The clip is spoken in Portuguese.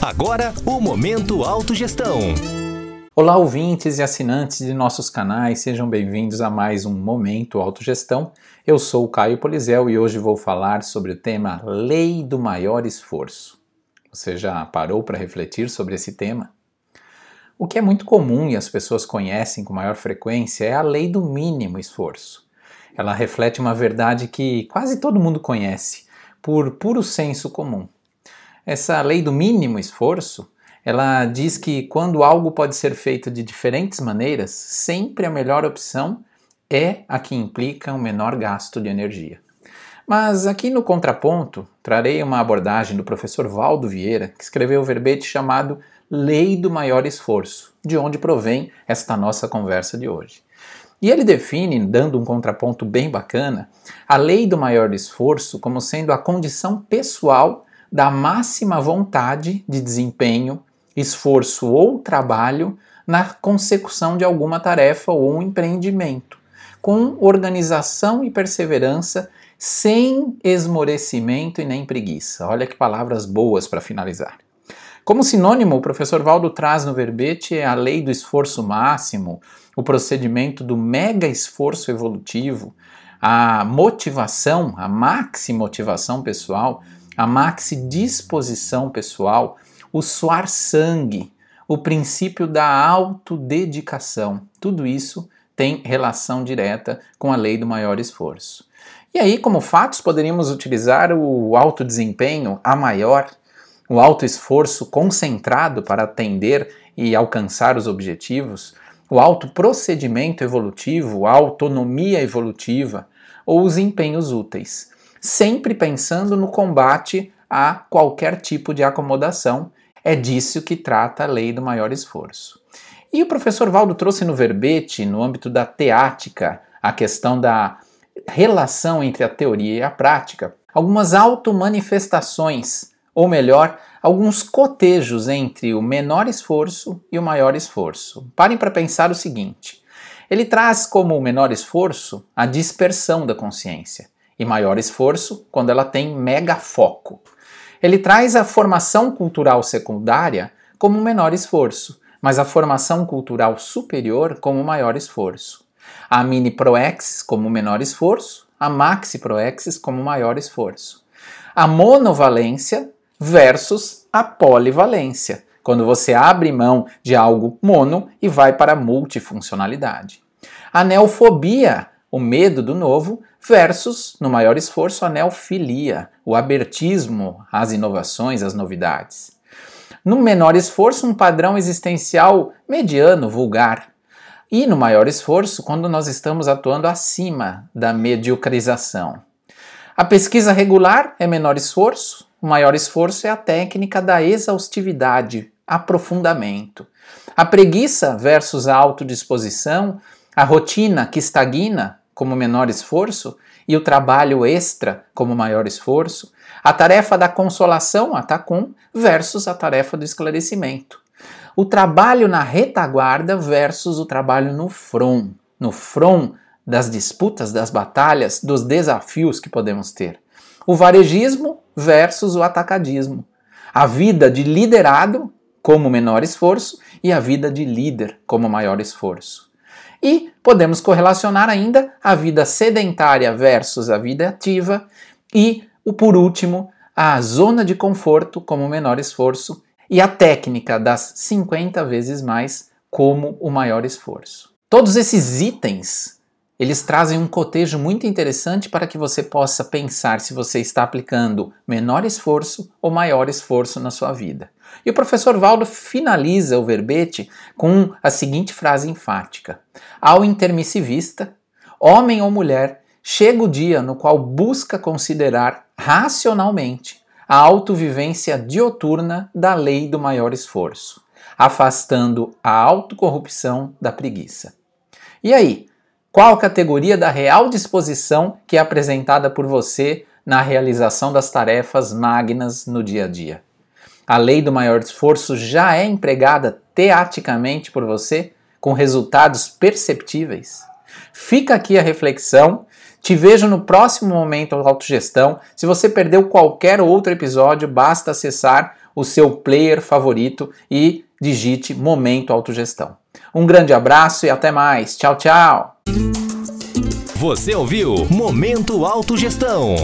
Agora, o Momento Autogestão. Olá, ouvintes e assinantes de nossos canais, sejam bem-vindos a mais um Momento Autogestão. Eu sou o Caio Polizel e hoje vou falar sobre o tema Lei do Maior Esforço. Você já parou para refletir sobre esse tema? O que é muito comum e as pessoas conhecem com maior frequência é a lei do mínimo esforço. Ela reflete uma verdade que quase todo mundo conhece, por puro senso comum. Essa lei do mínimo esforço, ela diz que quando algo pode ser feito de diferentes maneiras, sempre a melhor opção é a que implica um menor gasto de energia. Mas aqui no contraponto, trarei uma abordagem do professor Valdo Vieira, que escreveu o verbete chamado Lei do Maior Esforço, de onde provém esta nossa conversa de hoje. E ele define, dando um contraponto bem bacana, a lei do maior esforço como sendo a condição pessoal da máxima vontade de desempenho, esforço ou trabalho na consecução de alguma tarefa ou um empreendimento, com organização e perseverança, sem esmorecimento e nem preguiça. Olha que palavras boas para finalizar. Como sinônimo, o professor Valdo traz no verbete a lei do esforço máximo, o procedimento do mega esforço evolutivo, a motivação, a maxi motivação pessoal, a maxi disposição pessoal, o suar sangue, o princípio da autodedicação. Tudo isso tem relação direta com a lei do maior esforço. E aí, como fatos, poderíamos utilizar o alto desempenho a maior, o alto esforço concentrado para atender e alcançar os objetivos, o alto procedimento evolutivo, a autonomia evolutiva ou os empenhos úteis sempre pensando no combate a qualquer tipo de acomodação. É disso que trata a lei do maior esforço. E o professor Valdo trouxe no verbete, no âmbito da teática, a questão da relação entre a teoria e a prática, algumas automanifestações, ou melhor, alguns cotejos entre o menor esforço e o maior esforço. Parem para pensar o seguinte: ele traz como o menor esforço a dispersão da consciência e maior esforço quando ela tem mega foco. Ele traz a formação cultural secundária como menor esforço, mas a formação cultural superior como maior esforço. A mini proexis como menor esforço, a maxi proexis como maior esforço. A monovalência versus a polivalência, quando você abre mão de algo mono e vai para a multifuncionalidade. A neofobia, o medo do novo, versus, no maior esforço, a neofilia, o abertismo às inovações, às novidades. No menor esforço, um padrão existencial mediano, vulgar. E no maior esforço, quando nós estamos atuando acima da mediocrização. A pesquisa regular é menor esforço, o maior esforço é a técnica da exaustividade, aprofundamento. A preguiça versus a autodisposição, a rotina que estagna como menor esforço e o trabalho extra como maior esforço, a tarefa da consolação, a tacum, versus a tarefa do esclarecimento. O trabalho na retaguarda versus o trabalho no front, no front das disputas, das batalhas, dos desafios que podemos ter. O varejismo versus o atacadismo. A vida de liderado como menor esforço e a vida de líder como maior esforço. E podemos correlacionar ainda a vida sedentária versus a vida ativa e, por último, a zona de conforto como menor esforço e a técnica das 50 vezes mais como o maior esforço. Todos esses itens eles trazem um cotejo muito interessante para que você possa pensar se você está aplicando menor esforço ou maior esforço na sua vida. E o professor Valdo finaliza o verbete com a seguinte frase enfática: Ao intermissivista, homem ou mulher, chega o dia no qual busca considerar racionalmente a autovivência dioturna da lei do maior esforço, afastando a autocorrupção da preguiça. E aí? Qual categoria da real disposição que é apresentada por você na realização das tarefas magnas no dia a dia? A lei do maior esforço já é empregada teaticamente por você com resultados perceptíveis? Fica aqui a reflexão. Te vejo no próximo Momento Autogestão. Se você perdeu qualquer outro episódio, basta acessar o seu player favorito e digite Momento Autogestão. Um grande abraço e até mais. Tchau, tchau. Você ouviu Momento Autogestão.